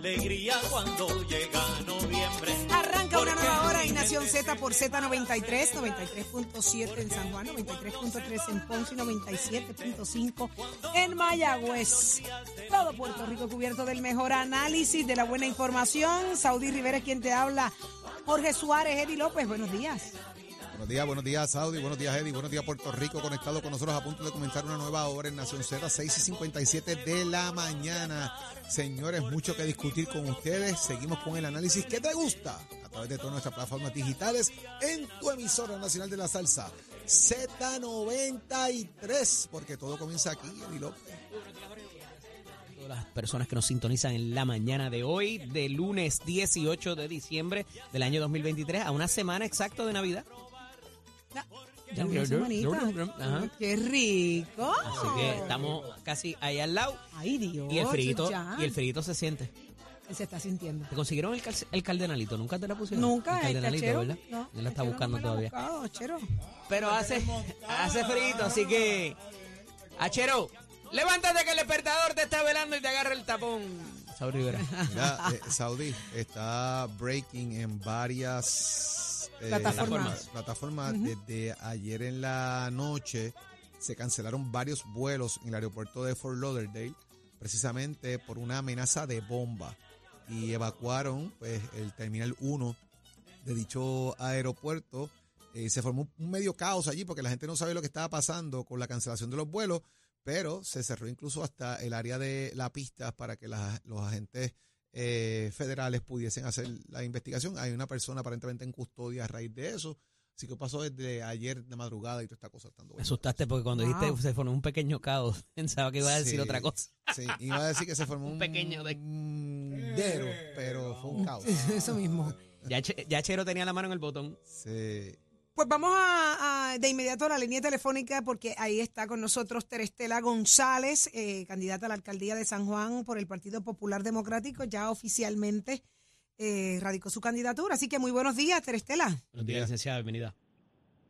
alegría cuando llega noviembre. Arranca una nueva hora en Nación Z por Z93, 93.7 en San Juan, 93.3 en Ponce y 97.5 en Mayagüez. Todo Puerto Rico cubierto del mejor análisis, de la buena información. Saudí Rivera es quien te habla. Jorge Suárez, Eddie López, buenos días. Buenos días, buenos días, Saudi, buenos días, Eddie, buenos días, Puerto Rico, conectado con nosotros a punto de comenzar una nueva hora en Nación Z, 6 y 57 de la mañana. Señores, mucho que discutir con ustedes. Seguimos con el análisis que te gusta a través de todas nuestras plataformas digitales en tu emisora nacional de la salsa, Z93, porque todo comienza aquí, Eddie López. todas las personas que nos sintonizan en la mañana de hoy, de lunes 18 de diciembre del año 2023, a una semana exacta de Navidad. Ya una semanita. Ajá. Qué rico. Así que estamos casi ahí al lado Ay, Dios. y el frito y el frito se siente. Se está sintiendo. ¿Te consiguieron el, el cardenalito? ¿Nunca te la pusieron? Nunca, el el cardenalito. ¿verdad? No, Él la está buscando no todavía. buscado, Chero. Pero hace, hace frito, así que. Achero, levántate que el despertador te está velando y te agarra el tapón. Saúl Rivera. Mira, eh, Saudi está breaking en varias eh, Plataformas. plataformas. Desde ayer en la noche se cancelaron varios vuelos en el aeropuerto de Fort Lauderdale, precisamente por una amenaza de bomba. Y evacuaron pues, el Terminal 1 de dicho aeropuerto. Eh, se formó un medio caos allí porque la gente no sabía lo que estaba pasando con la cancelación de los vuelos, pero se cerró incluso hasta el área de la pista para que las- los agentes eh, federales pudiesen hacer la investigación. Hay una persona aparentemente en custodia a raíz de eso. Así que pasó desde ayer de madrugada y toda esta cosa estando Me asustaste porque cuando Wow. dijiste se formó un pequeño caos, pensaba que iba a decir Sí, otra cosa. Sí, iba a decir que se formó un, Un pequeño de- dero, pero fue un caos. Eso mismo. Ya Chero tenía la mano en el botón. Sí. Pues vamos a, a- de inmediato a la línea telefónica porque ahí está con nosotros Terestela González, eh, candidata a la alcaldía de San Juan por el Partido Popular Democrático, ya oficialmente eh, radicó su candidatura. Así que muy buenos días, Terestela. Buenos días, licenciada, bienvenida.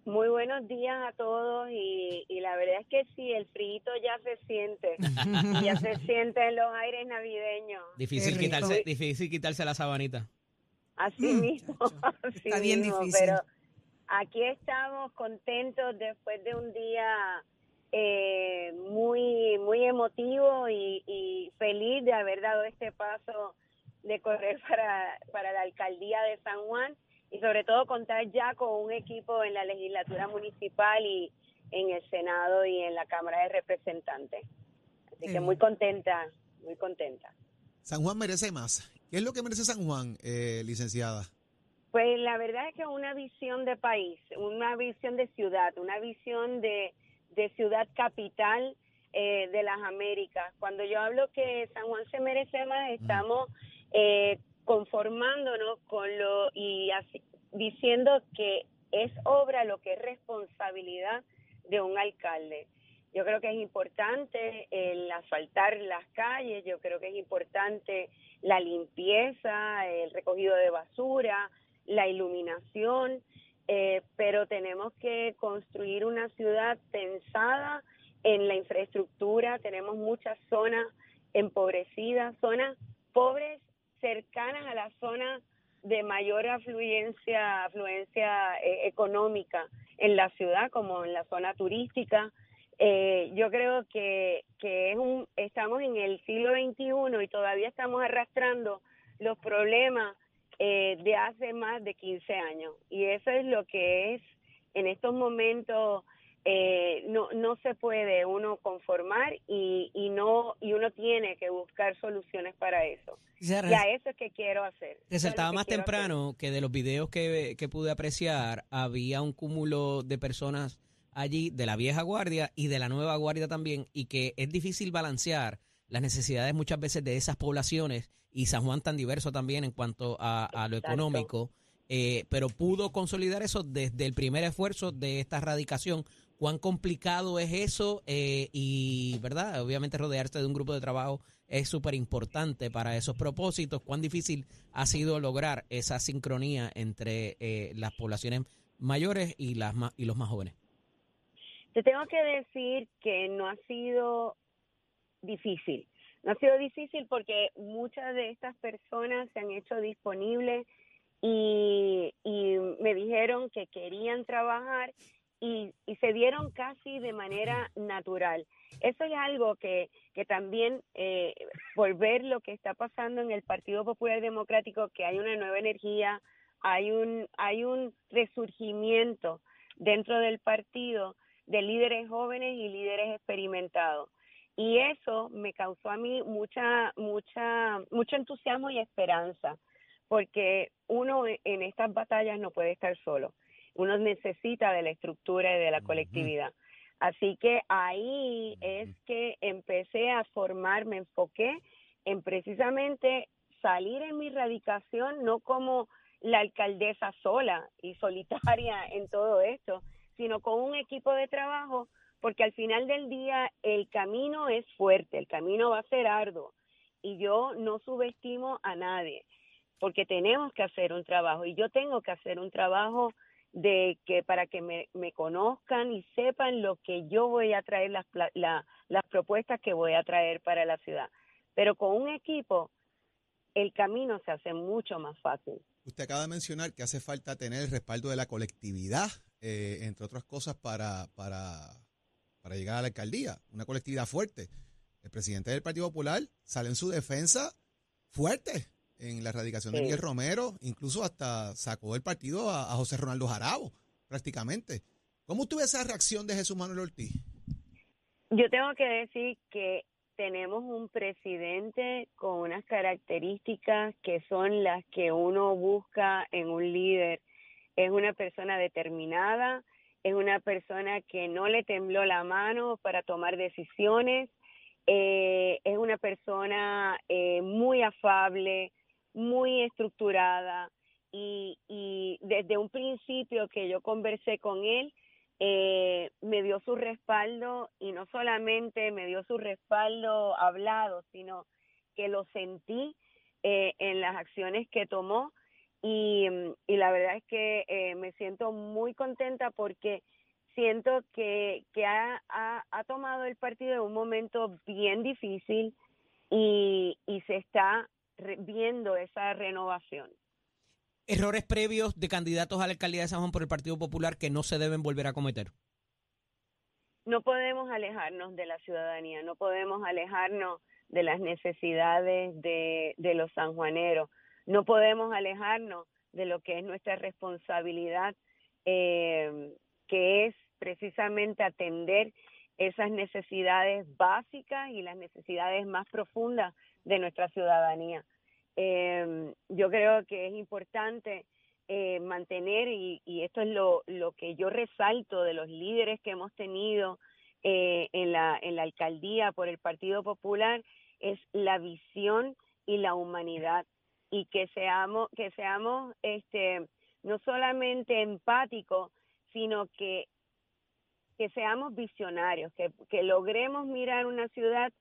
Muy buenos días a todos y, y la verdad es que sí, el frío ya se siente, ya se siente en los aires navideños. Difícil quitarse, difícil quitarse la sabanita. Así Mm, mismo, así está bien mismo, difícil. Pero aquí estamos contentos después de un día eh, muy muy emotivo y, y feliz de haber dado este paso de correr para, para la alcaldía de San Juan y sobre todo contar ya con un equipo en la legislatura municipal y en el Senado y en la Cámara de Representantes. Así que muy contenta, muy contenta. San Juan merece más. ¿Qué es lo que merece San Juan, eh, licenciada? Pues la verdad es que una visión de país, una visión de ciudad, una visión de, de ciudad capital eh, de las Américas. Cuando yo hablo que San Juan se merece más, estamos eh, conformándonos con lo y así- diciendo que es obra lo que es responsabilidad de un alcalde. Yo creo que es importante el asfaltar las calles, yo creo que es importante la limpieza, el recogido de basura, la iluminación, eh, pero tenemos que construir una ciudad pensada en la infraestructura, tenemos muchas zonas empobrecidas, zonas pobres cercanas a la zona de mayor afluencia, afluencia eh, económica en la ciudad, como en la zona turística. Eh, yo creo que, que es un, estamos en el siglo XXI y todavía estamos arrastrando los problemas eh, de hace más de 15 años. Y eso es lo que es en estos momentos eh, no no se puede uno conformar y, y no y uno tiene que buscar soluciones para eso. Y a eso es que quiero hacer. Resaltaba más hacer. temprano que de los videos que, que pude apreciar había un cúmulo de personas allí de la vieja guardia y de la nueva guardia también y que es difícil balancear las necesidades muchas veces de esas poblaciones y San Juan tan diverso también en cuanto a, a lo Exacto. económico, eh, pero pudo consolidar eso desde el primer esfuerzo de esta erradicación. ¿Cuán complicado es eso? Eh, y, ¿verdad? Obviamente rodearse de un grupo de trabajo es súper importante para esos propósitos. ¿Cuán difícil ha sido lograr esa sincronía entre eh, las poblaciones mayores y, las y los más jóvenes? Te tengo que decir que no ha sido difícil. No ha sido difícil porque muchas de estas personas se han hecho disponibles y, y me dijeron que querían trabajar y, y se dieron casi de manera natural. Eso es algo que, que también, eh, por ver lo que está pasando en el Partido Popular Democrático, que hay una nueva energía, hay un, hay un resurgimiento dentro del partido de líderes jóvenes y líderes experimentados. Y eso me causó a mí mucha, mucha, mucho entusiasmo y esperanza, porque uno en estas batallas no puede estar solo. Uno necesita de la estructura y de la colectividad. Así que ahí es que empecé a formar, me enfoqué en precisamente salir en mi radicación, no como la alcaldesa sola y solitaria en todo esto, sino con un equipo de trabajo, porque al final del día el camino es fuerte, el camino va a ser arduo y yo no subestimo a nadie, porque tenemos que hacer un trabajo y yo tengo que hacer un trabajo de que para que me, conozcan y sepan lo que yo voy a traer, las, las propuestas que voy a traer para la ciudad. Pero con un equipo, el camino se hace mucho más fácil. Usted acaba de mencionar que hace falta tener el respaldo de la colectividad, eh, entre otras cosas, para, para, para llegar a la alcaldía. Una colectividad fuerte. El presidente del Partido Popular sale en su defensa fuerte en la erradicación de. Miguel Romero, incluso hasta sacó del partido a, a José Ronaldo Jarabo, prácticamente. ¿Cómo tuvo esa reacción de Jesús Manuel Ortiz? Yo tengo que decir que tenemos un presidente con unas características que son las que uno busca en un líder. Es una persona determinada, es una persona que no le tembló la mano para tomar decisiones, eh, es una persona eh, muy afable, muy estructurada y, y desde un principio que yo conversé con él, eh, me dio su respaldo y no solamente me dio su respaldo hablado, sino que lo sentí eh, en las acciones que tomó y, mm, y la verdad es que eh, me siento muy contenta porque siento que, que ha, ha, ha tomado el partido en un momento bien difícil y, y se está viendo esa renovación. Errores previos de candidatos a la alcaldía de San Juan por el Partido Popular que no se deben volver a cometer. no podemos alejarnos de la ciudadanía, no podemos alejarnos de las necesidades de, de los sanjuaneros, no podemos alejarnos de lo que es nuestra responsabilidad, eh, que es precisamente atender esas necesidades básicas y las necesidades más profundas de nuestra ciudadanía. Eh, yo creo que es importante eh, mantener, y, y esto es lo, que yo resalto de los líderes que hemos tenido eh, en, la, en la alcaldía por el Partido Popular, es la visión y la humanidad. Y que seamos, que seamos este, no solamente empáticos, sino que, que seamos visionarios, que, que logremos mirar una ciudad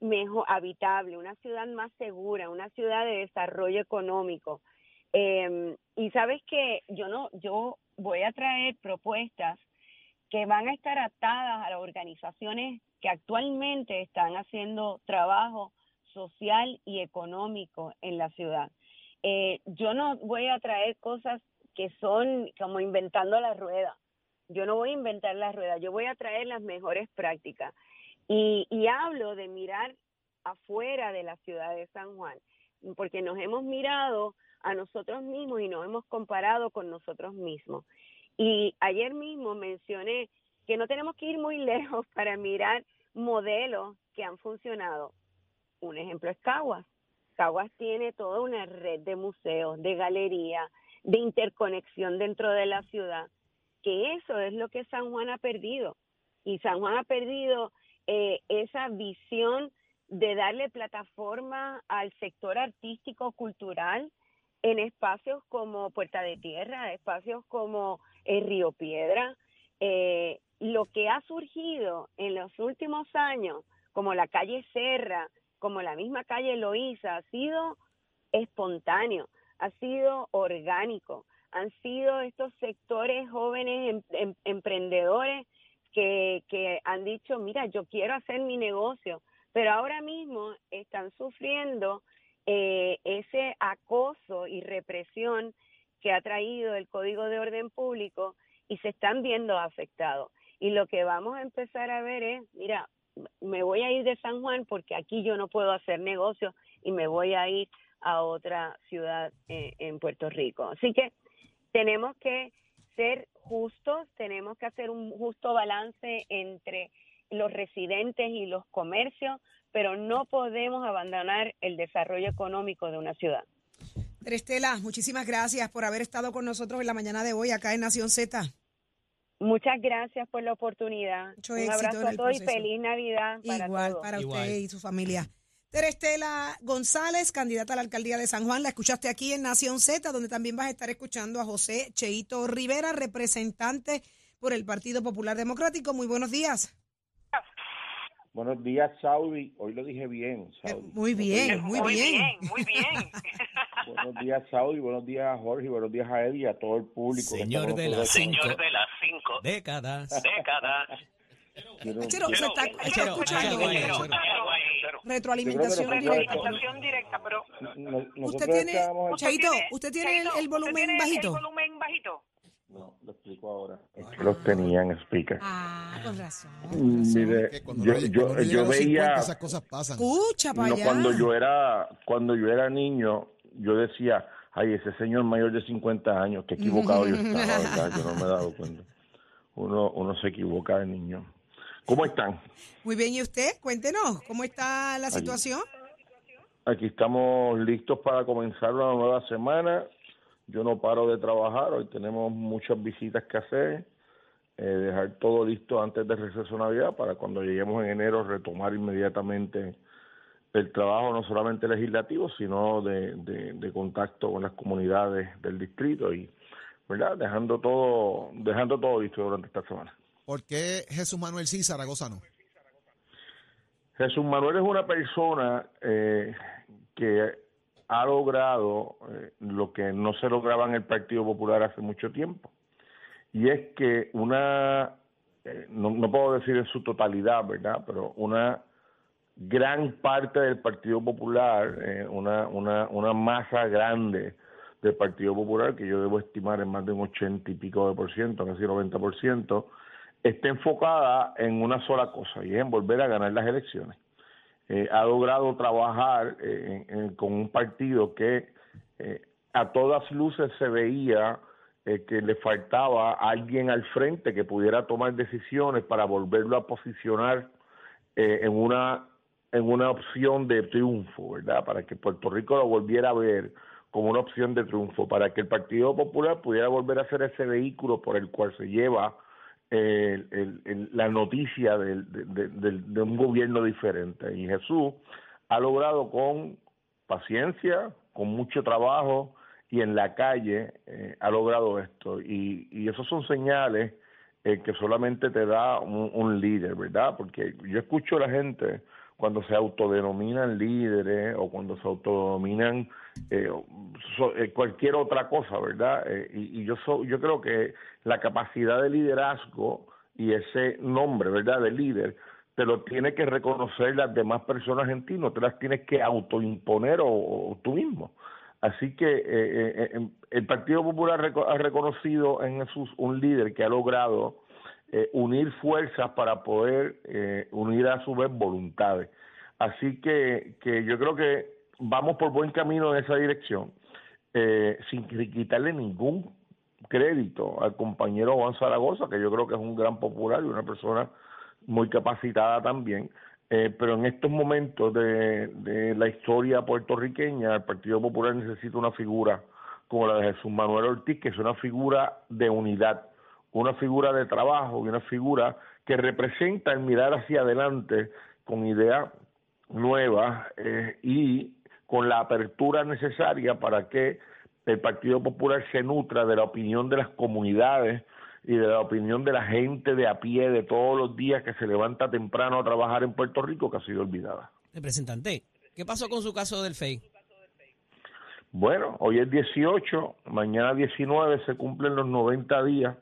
mejor habitable, una ciudad más segura, una ciudad de desarrollo económico. Eh, y sabes que yo no, yo voy a traer propuestas que van a estar atadas a las organizaciones que actualmente están haciendo trabajo social y económico en la ciudad. Eh, yo no voy a traer cosas que son como inventando la rueda. Yo no voy a inventar la rueda, yo voy a traer las mejores prácticas. Y, y hablo de mirar afuera de la ciudad de San Juan, porque nos hemos mirado a nosotros mismos y nos hemos comparado con nosotros mismos. Y ayer mismo mencioné que no tenemos que ir muy lejos para mirar modelos que han funcionado. Un ejemplo es Caguas. Caguas tiene toda una red de museos, de galerías, de interconexión dentro de la ciudad, que eso es lo que San Juan ha perdido. Y San Juan ha perdido eh, esa visión de darle plataforma al sector artístico cultural en espacios como Puerta de Tierra, espacios como el Río Piedra. Eh, lo que ha surgido en los últimos años, como la calle Serra, como la misma calle Loíza, ha sido espontáneo, ha sido orgánico, han sido estos sectores jóvenes em, em, emprendedores que, que han dicho, mira, yo quiero hacer mi negocio, pero ahora mismo están sufriendo eh, ese acoso y represión que ha traído el Código de Orden Público y se están viendo afectados. Y lo que vamos a empezar a ver es, mira, me voy a ir de San Juan porque aquí yo no puedo hacer negocio y me voy a ir a otra ciudad eh, en Puerto Rico. Así que tenemos que ser justos, tenemos que hacer un justo balance entre los residentes y los comercios, pero no podemos abandonar el desarrollo económico de una ciudad. Estela, muchísimas gracias por haber estado con nosotros en la mañana de hoy acá en Nación Z. Muchas gracias por la oportunidad. Mucho Un éxito abrazo a todos y feliz Navidad para Igual todos. para Igual. usted y su familia. Terestela González, candidata a la alcaldía de San Juan, la escuchaste aquí en Nación Z, donde también vas a estar escuchando a José Cheito Rivera, representante por el Partido Popular Democrático. Muy buenos días. Buenos días, Saudi. Hoy lo dije bien, Eh, Saudi. Muy bien, muy bien. muy bien. Buenos días, Saudi. Buenos días Jorge. Buenos días a él y a todo el público. Señor de la nosotros. Señor de las cinco Décadas. décadas. Quiero- se está, escuchando retroalimentación directa. Pero no- Usted tiene, usted tiene el, volumen ¿usted tiene bajito. El volumen bajito. No, lo explico ahora. Es que los tenían en speaker. Ah, con razón. Mire, Que cuando yo, yo, cuando uno llega a yo los 50, veía... esas cosas pasan. Escucha para No, allá. cuando yo era cuando yo era niño, yo decía, ay, ese señor mayor de 50 años, qué equivocado yo estaba, ¿verdad? Yo no me he dado cuenta. Uno, uno se equivoca de niño. ¿Cómo están? Muy bien, ¿y usted? Cuéntenos, ¿cómo está la situación? Aquí estamos listos para comenzar una nueva semana. Yo no paro de trabajar, hoy tenemos muchas visitas que hacer, eh, dejar todo listo antes del receso de Navidad para cuando lleguemos en enero retomar inmediatamente el trabajo no solamente legislativo, sino de, de, de contacto con las comunidades del distrito y verdad dejando todo dejando todo listo durante esta semana. ¿Por qué Jesús Manuel sí, Zaragoza no? Jesús Manuel es una persona eh, que ha logrado eh, lo que no se lograba en el Partido Popular hace mucho tiempo. Y es que una, eh, no, no puedo decir en su totalidad, ¿verdad? Pero una gran parte del Partido Popular, eh, una, una, una masa grande del Partido Popular, que yo debo estimar en más de un ochenta y pico de por ciento, casi 90 por ciento, está enfocada en una sola cosa, y es en volver a ganar las elecciones. Eh, ha logrado trabajar eh, en- con un partido que a todas luces se veía que le faltaba alguien al frente que pudiera tomar decisiones para volverlo a posicionar en una en una opción de triunfo, ¿verdad? Para que Puerto Rico lo volviera a ver como una opción de triunfo, para que el Partido Popular pudiera volver a ser ese vehículo por el cual se lleva el- la noticia de, de un gobierno diferente. Y Jesús ha logrado con paciencia, con mucho trabajo y en la calle eh, ha logrado esto. Y, y esos son señales eh, que solamente te da un, un líder, ¿verdad? Porque yo escucho a la gente cuando se autodenominan líderes o cuando se autodenominan eh, so- eh, cualquier otra cosa, ¿verdad? Eh, y, y yo so- yo creo que la capacidad de liderazgo y ese nombre, ¿verdad? De líder te lo tiene que reconocer las demás personas en ti, no te las tienes que autoimponer o, o tú mismo. Así que eh, el Partido Popular ha reconocido en Jesús un líder que ha logrado eh, unir fuerzas para poder eh, unir a su vez voluntades. Así que, yo creo que vamos por buen camino en esa dirección, eh, sin qui- quitarle ningún crédito al compañero Juan Zaragoza, que yo creo que es un gran popular y una persona muy capacitada también. Eh, pero en estos momentos de, de la historia puertorriqueña, el Partido Popular necesita una figura como la de Jesús Manuel Ortiz, que es una figura de unidad, una figura de trabajo y una figura que representa el mirar hacia adelante con ideas nuevas eh, y con la apertura necesaria para que el Partido Popular se nutra de la opinión de las comunidades y de la opinión de la gente de a pie de todos los días que se levanta temprano a trabajar en Puerto Rico que ha sido olvidada. Representante, ¿qué pasó con su caso del FEI? Bueno, hoy es 18, mañana 19 se cumplen los 90 días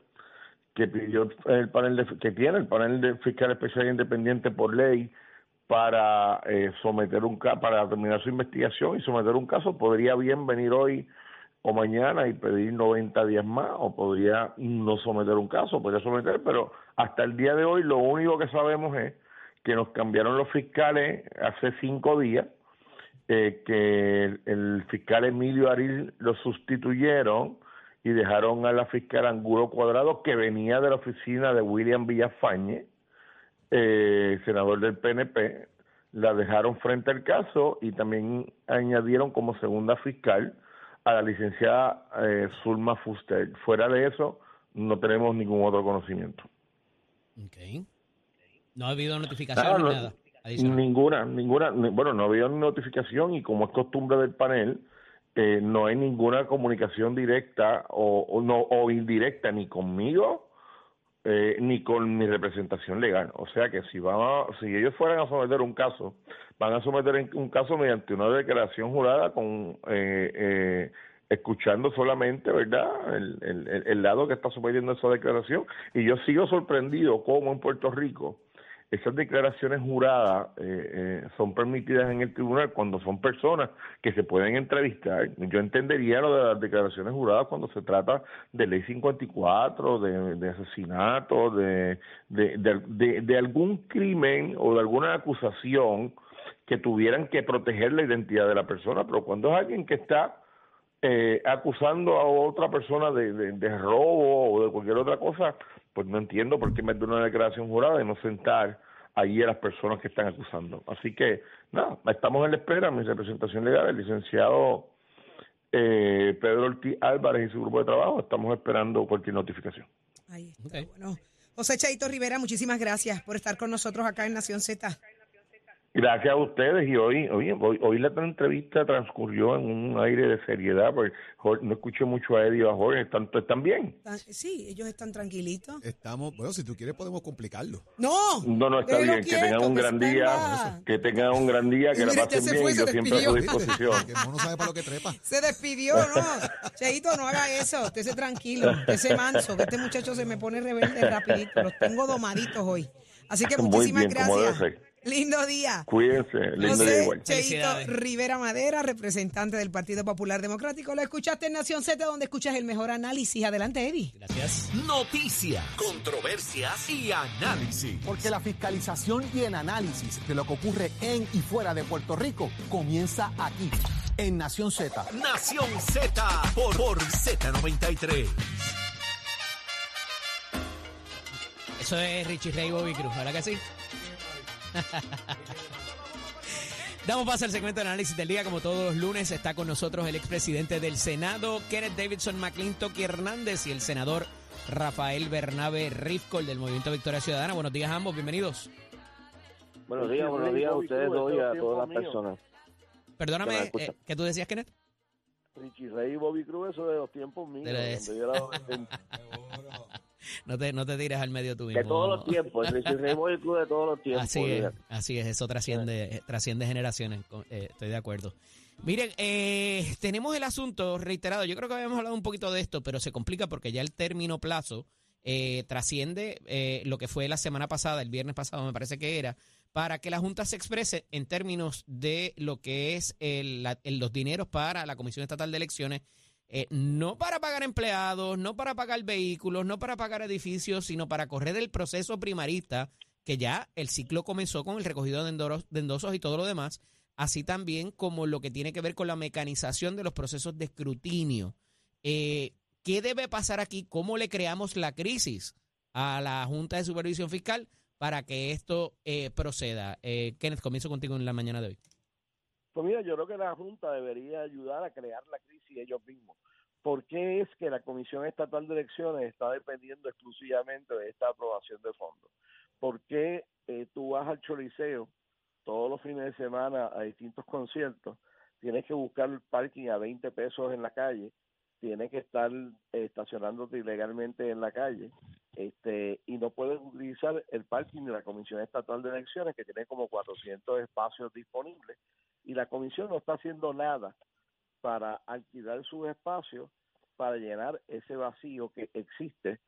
que pidió el panel de, que tiene el panel de fiscal especial independiente por ley para eh, someter un para terminar su investigación y someter un caso, podría bien venir hoy o mañana y pedir 90 días más, o podría no someter un caso, podría someter, pero hasta el día de hoy lo único que sabemos es que nos cambiaron los fiscales hace cinco días, eh, que el, el fiscal Emilio Aril lo sustituyeron y dejaron a la fiscal Angulo Cuadrado, que venía de la oficina de William Villafañe, eh, senador del PNP, la dejaron frente al caso y también añadieron como segunda fiscal a la licenciada eh, Zulma Fuster. Fuera de eso, no tenemos ningún otro conocimiento. Ok. No ha habido notificación ni no- nada. Ninguna, ninguna, ni- bueno, no había notificación y como es costumbre del panel, eh, no hay ninguna comunicación directa o, o no o indirecta ni conmigo eh, ni con mi representación legal. O sea que si van a- si ellos fueran a someter un caso, van a someter un caso mediante una declaración jurada con eh, eh, escuchando solamente, ¿verdad? El, el- el- el lado que está sometiendo esa declaración. Y yo sigo sorprendido cómo en Puerto Rico esas declaraciones juradas eh, eh, son permitidas en el tribunal cuando son personas que se pueden entrevistar. Yo entendería lo de las declaraciones juradas cuando se trata de ley 54, de, de asesinato, de, de, algún crimen o de alguna acusación que tuvieran que proteger la identidad de la persona, pero cuando es alguien que está eh, acusando a otra persona de, de robo o de cualquier otra cosa, pues no entiendo por qué meter una declaración jurada y no sentar allí a las personas que están acusando. Así que, nada, estamos en la espera, mi representación legal, el licenciado eh, Pedro Ortiz Álvarez y su grupo de trabajo, estamos esperando cualquier notificación. Ahí está, bueno. José Chaito Rivera, muchísimas gracias por estar con nosotros acá en Nación Z. Gracias a ustedes y hoy, hoy, hoy, hoy la entrevista transcurrió en un aire de seriedad, porque Jorge- no escuché mucho a Eddie o a Jorge, ¿están, están bien? Sí, ellos están tranquilitos. Estamos, bueno, si tú quieres podemos complicarlo. No, No, no, está bien, que tengan un que gran día, que tengan un gran día, que la pasen se bien fue, yo siempre a su despidió. disposición. Que el mono sabe para lo que trepa. Se despidió, ¿no? Cheito, no haga eso. Usted se tranquilo, usted se manso, que este muchacho se me pone rebelde rapidito. Los tengo domaditos hoy. Así que Muy muchísimas bien, como debe gracias. Lindo día. Cuídense, lindo día igual. Cheito. Rivera Madera, representante del Partido Popular Democrático. Lo escuchaste en Nación Z, donde escuchas el mejor análisis. Adelante, Eddie. Gracias. Noticias, controversias y análisis. Porque la fiscalización y el análisis de lo que ocurre en y fuera de Puerto Rico comienza aquí, en Nación Z. Nación Z por, por Z93. Eso es Richie Ray Bobby Cruz, ¿verdad que sí? Damos paso al segmento de análisis del día. Como todos los lunes, está con nosotros el expresidente del Senado, Kenneth Davidson McClintock Hernández, y el senador Rafael Bernabe Rifkol del Movimiento Victoria Ciudadana. Buenos días a ambos, bienvenidos. Buenos días, buenos días a ustedes dos y a todas las personas. Perdóname, eh, ¿qué tú decías, Kenneth? Richie Rey y Bobby Cruz, eso de los tiempos míos. De yo era. No te, no te tires al medio tú mismo. de todos los tiempos, el Bobby Cruz de todos los tiempos. Así es, así es, eso trasciende, trasciende generaciones, eh, estoy de acuerdo. Miren, eh, tenemos el asunto reiterado, yo creo que habíamos hablado un poquito de esto, pero se complica porque ya el término plazo eh, trasciende lo que fue la semana pasada, el viernes pasado me parece que era, para que la Junta se exprese en términos de lo que es el- la- el- los dineros para la Comisión Estatal de Elecciones, eh, no para pagar empleados, no para pagar vehículos, no para pagar edificios, sino para correr el proceso primarista que ya el ciclo comenzó con el recogido de, endoros- de endosos y todo lo demás, así también como lo que tiene que ver con la mecanización de los procesos de escrutinio. Eh, ¿Qué debe pasar aquí? ¿Cómo le creamos la crisis a la Junta de Supervisión Fiscal para que esto eh, proceda? Eh, Kenneth, comienzo contigo en la mañana de hoy. Pues mira, yo creo que la Junta debería ayudar a crear la crisis ellos mismos. ¿Por qué es que la Comisión Estatal de Elecciones está dependiendo exclusivamente de esta aprobación de fondos? ¿Por qué eh, tú vas al Choliseo todos los fines de semana a distintos conciertos, tienes que buscar el parking a 20 pesos en la calle, tienes que estar eh, estacionándote ilegalmente en la calle este y no puedes utilizar el parking de la Comisión Estatal de Elecciones que tiene como 400 espacios disponibles y la comisión no está haciendo nada para alquilar sus espacios para llenar ese vacío que existe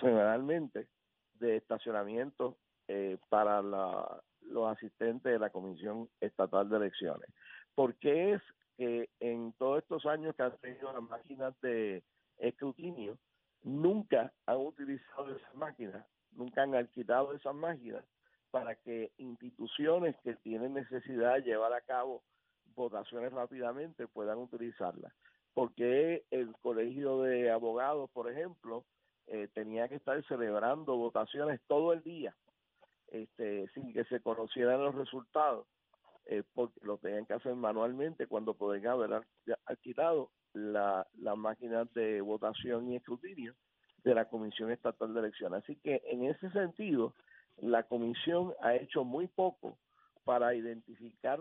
semanalmente de estacionamiento eh, para la, los asistentes de la Comisión Estatal de Elecciones. Porque es que en todos estos años que han tenido las máquinas de escrutinio, nunca han utilizado esas máquinas, nunca han alquilado esas máquinas para que instituciones que tienen necesidad de llevar a cabo votaciones rápidamente puedan utilizarlas. Porque el Colegio de Abogados, por ejemplo, eh, tenía que estar celebrando votaciones todo el día este, sin que se conocieran los resultados, eh, porque lo tenían que hacer manualmente cuando podían haber al- alquilado la, las máquinas de votación y escrutinio de la Comisión Estatal de Elecciones. Así que en ese sentido, la Comisión ha hecho muy poco para identificar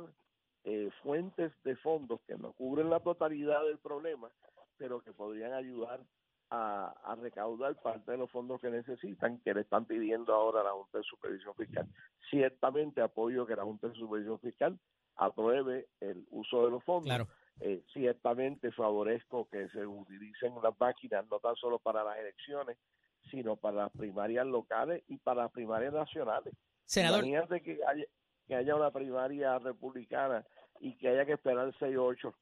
eh, fuentes de fondos que no cubren la totalidad del problema, pero que podrían ayudar a, a recaudar parte de los fondos que necesitan, que le están pidiendo ahora a la Junta de Supervisión Fiscal. Ciertamente apoyo que la Junta de Supervisión Fiscal apruebe el uso de los fondos. Claro. Eh, ciertamente favorezco que se utilicen las máquinas no tan solo para las elecciones, sino para las primarias locales y para las primarias nacionales. Senador, Imagínate que haya, que haya una primaria republicana y que haya que esperar seis o ocho,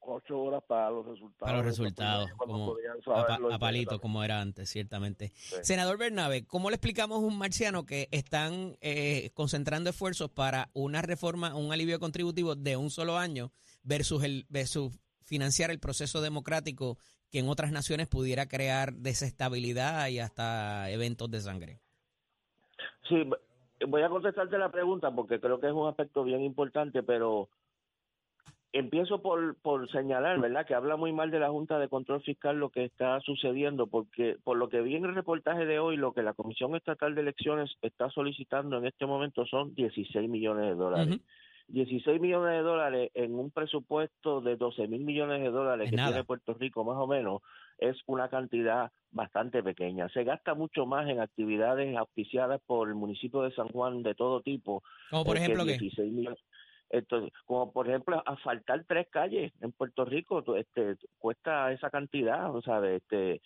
ocho horas para los resultados. para los resultados, como a, pa- a palito, como era antes, ciertamente. Senador Bernabe, ¿cómo le explicamos a un marciano que están eh, concentrando esfuerzos para una reforma, un alivio contributivo de un solo año versus, el, versus financiar el proceso democrático que en otras naciones pudiera crear desestabilidad y hasta eventos de sangre? Sí, voy a contestarte la pregunta porque creo que es un aspecto bien importante, pero empiezo por, por señalar, ¿verdad?, que habla muy mal de la Junta de Control Fiscal lo que está sucediendo, porque por lo que vi en el reportaje de hoy, lo que la Comisión Estatal de Elecciones está solicitando en este momento son 16 millones de dólares. 16 millones de dólares en un presupuesto de 12 mil millones de dólares Es que nada. tiene Puerto Rico, más o menos, es una cantidad bastante pequeña. Se gasta mucho más en actividades auspiciadas por el municipio de San Juan de todo tipo. Como por que ejemplo, ¿qué? 16 millones. Entonces, como por ejemplo, asfaltar tres calles en Puerto Rico, este, cuesta esa cantidad, o sea, este,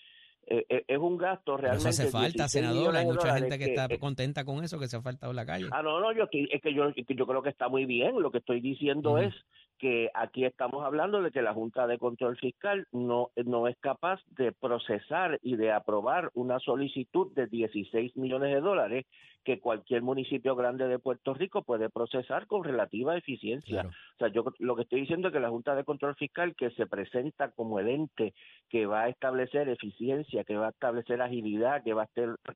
es un gasto Pero realmente. eso hace falta, 16 senador. Hay mucha gente que, está eh, contenta con eso, que se ha faltado la calle. Ah, no, no, yo estoy- es que yo, que yo creo que está muy bien. Lo que estoy diciendo Ujú. es que aquí estamos hablando de que la Junta de Control Fiscal no, no es capaz de procesar y de aprobar una solicitud de 16 millones de dólares que cualquier municipio grande de Puerto Rico puede procesar con relativa eficiencia. Claro. O sea, yo lo que estoy diciendo es que la Junta de Control Fiscal, que se presenta como el ente que va a establecer eficiencia, que va a establecer agilidad, que va a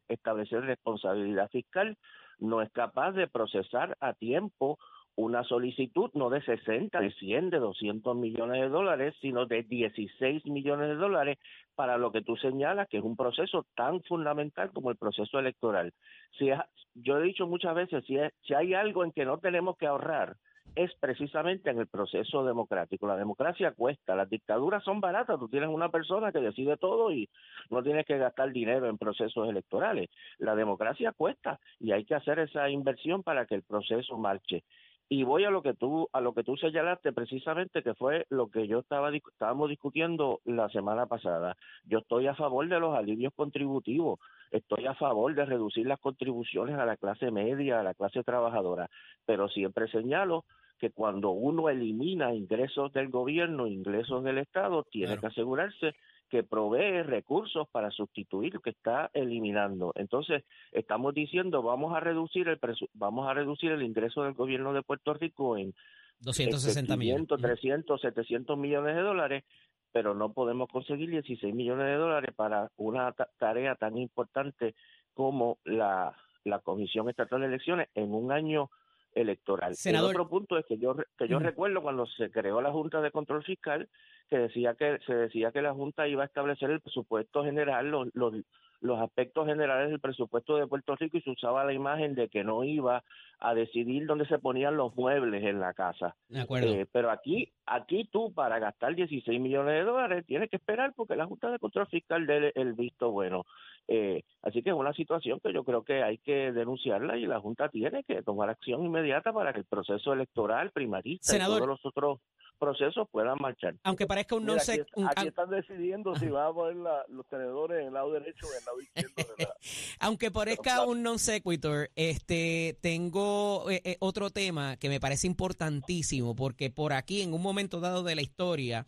establecer responsabilidad fiscal, no es capaz de procesar a tiempo una solicitud no de 60, de 100, de 200 millones de dólares, sino de 16 millones de dólares para lo que tú señalas, que es un proceso tan fundamental como el proceso electoral. Si yo he dicho muchas veces, si, si hay algo en que no tenemos que ahorrar, es precisamente en el proceso democrático. La democracia cuesta, las dictaduras son baratas, tú tienes una persona que decide todo y no tienes que gastar dinero en procesos electorales. La democracia cuesta y hay que hacer esa inversión para que el proceso marche. Y voy a lo que tú a lo que tú señalaste precisamente que fue lo que yo estaba estábamos discutiendo la semana pasada. Yo estoy a favor de los alivios contributivos, estoy a favor de reducir las contribuciones a la clase media, a la clase trabajadora, pero siempre señalo que cuando uno elimina ingresos del gobierno, ingresos del Estado, tiene Claro. que asegurarse que provee recursos para sustituir lo que está eliminando. Entonces, estamos diciendo vamos a reducir el presu- vamos a reducir el ingreso del gobierno de Puerto Rico en 260 este, millones. 500, 300, 700 millones de dólares, pero no podemos conseguir 16 millones de dólares para una ta- tarea tan importante como la, la Comisión Estatal de Elecciones en un año electoral. Senador. El otro punto es que yo que yo recuerdo cuando se creó la Junta de Control Fiscal que decía que se decía que la Junta iba a establecer el presupuesto general, los, los, los aspectos generales del presupuesto de Puerto Rico y se usaba la imagen de que no iba a decidir dónde se ponían los muebles en la casa. De acuerdo. Eh, pero aquí, aquí tú para gastar 16 millones de dólares tienes que esperar porque la Junta de Control Fiscal dé el, visto bueno. Eh, así que es una situación que yo creo que hay que denunciarla y la Junta tiene que tomar acción inmediata para que el proceso electoral primarista Senador. y todos los otros procesos puedan marchar. Aunque parezca un no sé. aquí, aquí están decidiendo si van a poner la- los tenedores en el lado derecho o en el lado izquierdo. de la- Aunque parezca un non sequitur, este, tengo eh, eh, otro tema que me parece importantísimo porque por aquí en un momento dado de la historia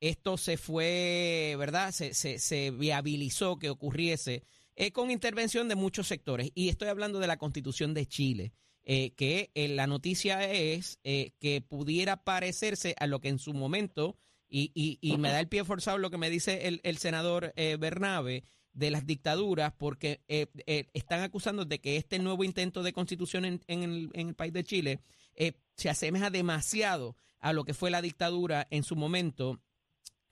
esto se fue, ¿verdad? Se, se, se viabilizó que ocurriese eh, con intervención de muchos sectores y estoy hablando de la Constitución de Chile. Eh, que eh, la noticia es eh, que pudiera parecerse a lo que en su momento, y, y, y me da el pie forzado lo que me dice el, el senador eh, Bernabe, de las dictaduras porque eh, eh, están acusando de que este nuevo intento de constitución en, en el, en el país de Chile eh, se asemeja demasiado a lo que fue la dictadura en su momento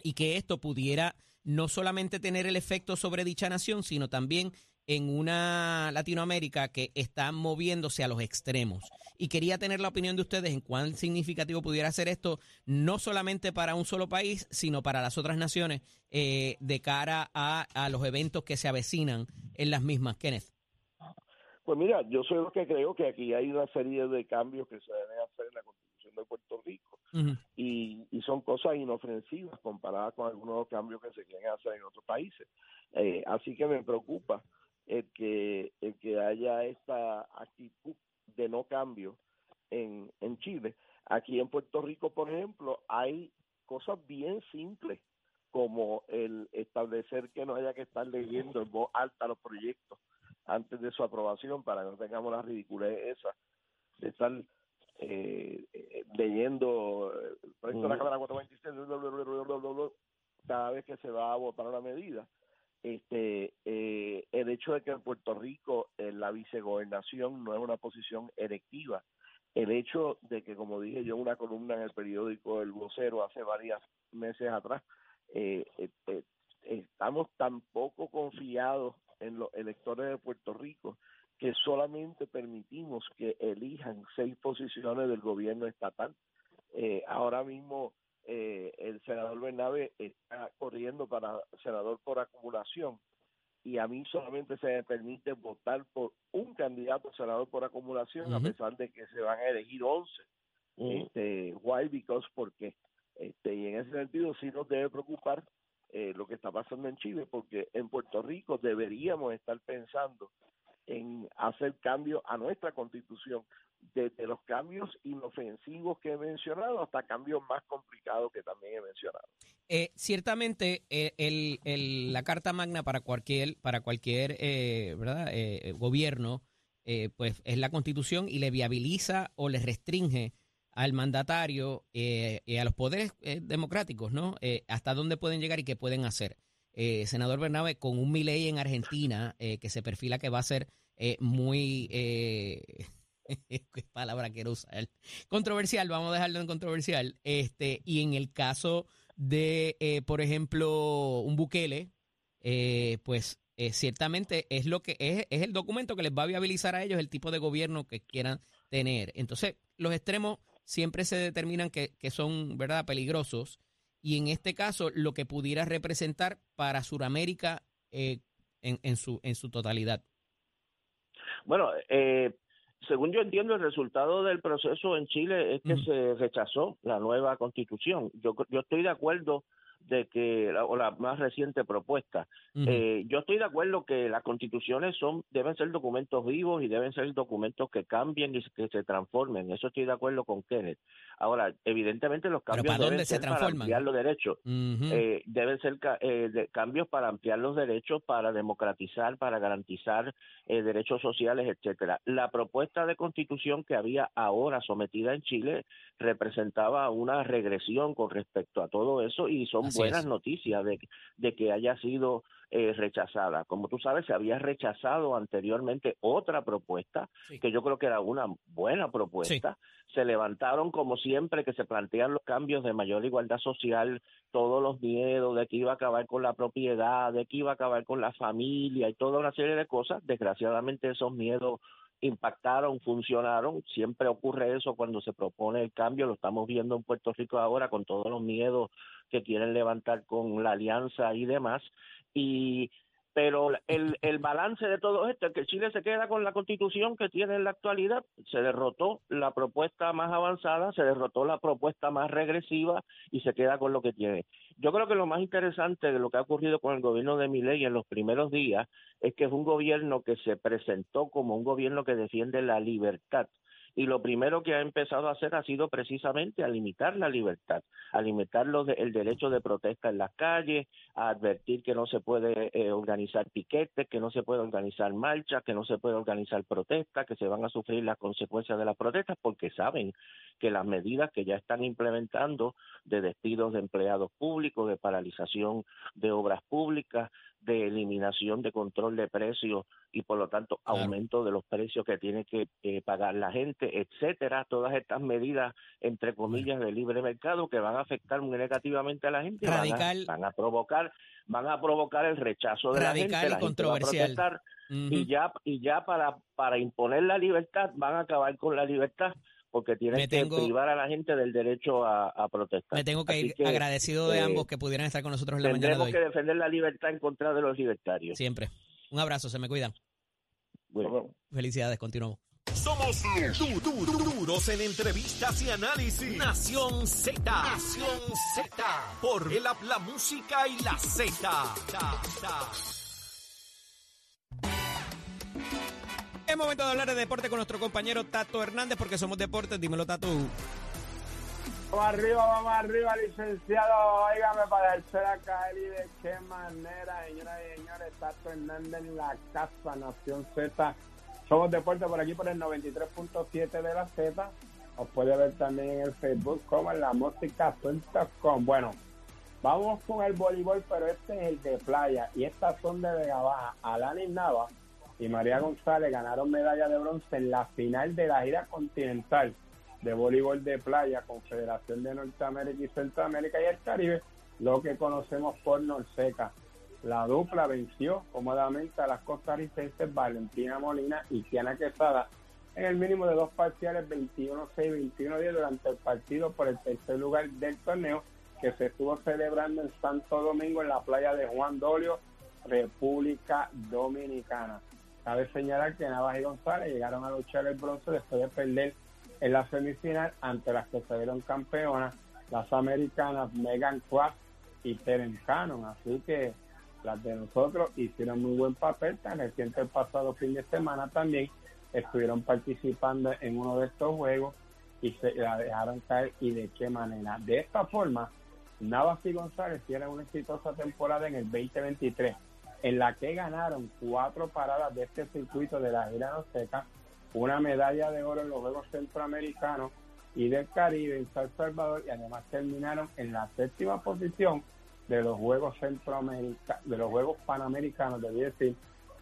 y que esto pudiera no solamente tener el efecto sobre dicha nación, sino también en una Latinoamérica que está moviéndose a los extremos. Y quería tener la opinión de ustedes en cuán significativo pudiera ser esto, no solamente para un solo país, sino para las otras naciones, eh, de cara a, a los eventos que se avecinan en las mismas. Kenneth. Pues mira, yo soy lo que creo que aquí hay una serie de cambios que se deben hacer en la Constitución de Puerto Rico y, y son cosas inofensivas comparadas con algunos de los cambios que se quieren hacer en otros países. Eh, así que me preocupa el que, el que haya esta actitud de no cambio en, en Chile. Aquí en Puerto Rico, por ejemplo, hay cosas bien simples como el establecer que no haya que estar leyendo en voz alta los proyectos antes de su aprobación para que no tengamos la ridiculez esa de estar eh, eh, leyendo eh, el proyecto de la. Cámara 426 bla, bla, bla, bla, bla, bla, bla, cada vez que se va a votar una medida. Este, eh, el hecho de que en Puerto Rico eh, la vicegobernación no es una posición electiva, el hecho de que, como dije yo una columna en el periódico El Vocero hace varios meses atrás, eh, eh, estamos tan poco confiados en los electores de Puerto Rico que solamente permitimos que elijan seis posiciones del gobierno estatal. Ahora mismo eh, el senador Bernabe está corriendo para senador por acumulación y a mí solamente se me permite votar por un candidato a senador por acumulación a pesar de que se van a elegir 11. Este, why? Because, ¿por qué? Este, y en ese sentido sí nos debe preocupar eh, lo que está pasando en Chile, porque en Puerto Rico deberíamos estar pensando en hacer cambios a nuestra constitución, desde los cambios inofensivos que he mencionado hasta cambios más complicados que también he mencionado. Eh, ciertamente, eh, el, el- la Carta Magna para cualquier, para cualquier eh, ¿verdad? Eh, gobierno, eh, pues es la Constitución y le viabiliza o le restringe al mandatario y a los poderes democráticos, ¿no? Hasta dónde pueden llegar y qué pueden hacer. Senador Bernabe, con un Milei en Argentina que se perfila que va a ser muy... ¿Qué palabra quiero usar? Controversial, vamos a dejarlo en controversial. Este, y en el caso de, eh, por ejemplo, un Bukele, eh, pues eh, ciertamente es lo que es, es el documento que les va a viabilizar a ellos el tipo de gobierno que quieran tener. Entonces, los extremos siempre se determinan que, que son, ¿verdad?, peligrosos. Y en este caso, lo que pudiera representar para Sudamérica en, en, su, en su totalidad. Bueno, eh, según yo entiendo, el resultado del proceso en Chile es que se rechazó la nueva constitución. Yo, yo estoy de acuerdo de que, la- o la más reciente propuesta, eh, yo estoy de acuerdo que las constituciones son deben ser documentos vivos y deben ser documentos que cambien y que se transformen. Eso estoy de acuerdo con Kenneth. Ahora, evidentemente los cambios ¿para deben se ser para ampliar los derechos. Eh, deben ser eh, de- cambios para ampliar los derechos, para democratizar, para garantizar eh, derechos sociales, etcétera. La propuesta de constitución que había ahora sometida en Chile representaba una regresión con respecto a todo eso y son Así buenas es. noticias de, de que haya sido eh, rechazada. Como tú sabes, se había rechazado anteriormente otra propuesta Sí. que yo creo que era una buena propuesta. Se levantaron como siempre que se plantean los cambios de mayor igualdad social, todos los miedos de que iba a acabar con la propiedad, de que iba a acabar con la familia y toda una serie de cosas. Desgraciadamente esos miedos impactaron, funcionaron. Siempre ocurre eso cuando se propone el cambio. Lo estamos viendo en Puerto Rico ahora con todos los miedos que quieren levantar con la alianza y demás. Y Pero el, el balance de todo esto es que Chile se queda con la constitución que tiene en la actualidad. Se derrotó la propuesta más avanzada, se derrotó la propuesta más regresiva y se queda con lo que tiene. Yo creo que lo más interesante de lo que ha ocurrido con el gobierno de Milei en los primeros días es que es un gobierno que se presentó como un gobierno que defiende la libertad y lo primero que ha empezado a hacer ha sido precisamente a limitar la libertad, a limitar los el derecho de protesta en las calles, a advertir que no se puede eh, organizar piquetes, que no se puede organizar marchas, que no se puede organizar protestas, que se van a sufrir las consecuencias de las protestas porque saben que las medidas que ya están implementando de despidos de empleados públicos, de paralización de obras públicas, de eliminación de control de precios y por lo tanto aumento de los precios que tiene que eh, pagar la gente, etcétera, todas estas medidas entre comillas de libre mercado que van a afectar muy negativamente a la gente, van a- van a, provocar van a provocar el rechazo de Radical la gente, y la va a Ujú. y ya y ya para para imponer la libertad van a acabar con la libertad porque tienen Me que privar a la gente del derecho a, a protestar. Me tengo que Así ir agradecido de eh, ambos que pudieran estar con nosotros en la mañana de Tendremos hoy. que defender la libertad en contra de los libertarios. Siempre. Un abrazo, se me cuidan. Felicidades, continuamos. Somos du- du- du- duros en entrevistas y análisis. Nación Z. Nación Z. Por el La Música y la Z. Es momento de hablar de deporte con nuestro compañero Tato Hernández porque somos deportes. Dímelo, Tato. Vamos arriba, vamos arriba, licenciado. Óigame para dejársela a caer y de qué manera, señoras y señores. Tato Hernández en la casa, Nación Z. Somos deporte por aquí por el 93.7 de la Z. Os puede ver también en el Facebook como en la música.com. Bueno, vamos con el voleibol, pero este es el de playa. Y estas son de Vega Baja. Alanis Nava y María González ganaron medalla de bronce en la final de la gira continental de voleibol de playa, Confederación de Norteamérica y Centroamérica y el Caribe, lo que conocemos por Norseca. La dupla venció cómodamente a las costarricenses Valentina Molina y Tiana Quesada en el mínimo de dos parciales 21-6, 21-10 durante el partido por el tercer lugar del torneo que se estuvo celebrando en Santo Domingo en la playa de Juan Dolio, República Dominicana. Cabe señalar que Navas y González llegaron a luchar el bronce después de perder en la semifinal ante las que se dieron campeonas, las americanas Megan Croft y Teren Cannon. Así que las de nosotros hicieron muy buen papel. Tan reciente el pasado fin de semana también estuvieron participando en uno de estos juegos y se la dejaron caer y de qué manera. De esta forma, Navas y González tienen una exitosa temporada en el 2023, en la que ganaron cuatro paradas de este circuito de la gira Seca, una medalla de oro en los Juegos Centroamericanos y del Caribe en San Salvador y además terminaron en la séptima posición de los Juegos Centroamericanos, de los Juegos Panamericanos, debí decir,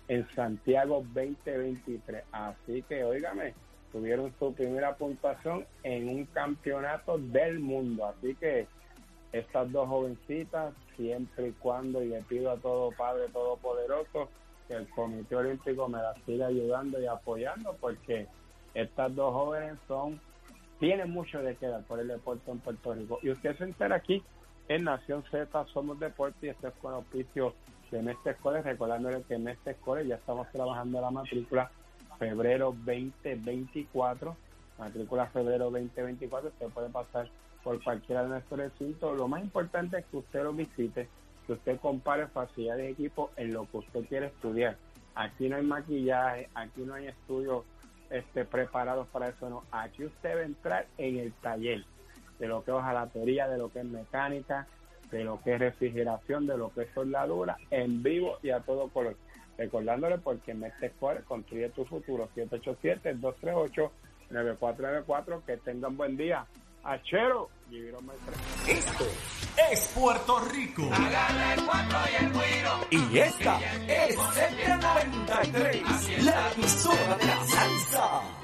en Santiago 2023. Así que, óigame, tuvieron su primera puntuación en un campeonato del mundo. Así que estas dos jovencitas, siempre y cuando, y le pido a todo Padre Todopoderoso, que el Comité Olímpico me las siga ayudando y apoyando, porque estas dos jóvenes son, tienen mucho de quedar por el deporte en Puerto Rico. Y usted se entera aquí en Nación Z, Somos Deporte, y este es con auspicio de Mestre recordándole que Mestre Escoles ya estamos trabajando la matrícula febrero 2024, matrícula febrero 2024, usted puede pasar por cualquiera de nuestros recintos. Lo más importante es que usted lo visite, que usted compare facilidades de equipo en lo que usted quiere estudiar. Aquí no hay maquillaje, aquí no hay estudios este, preparados para eso, no. Aquí usted va a entrar en el taller de lo que es hojalatería, de lo que es mecánica, de lo que es refrigeración, de lo que es soldadura, en vivo y a todo color. Recordándole porque Mestre Escoles construye tu futuro, 787-238-9494, que tengan buen día. Achero, vivieron Esto es Puerto Rico. Agarra el cuatro y el güiro. Y esta es Z93, la emisora de la salsa.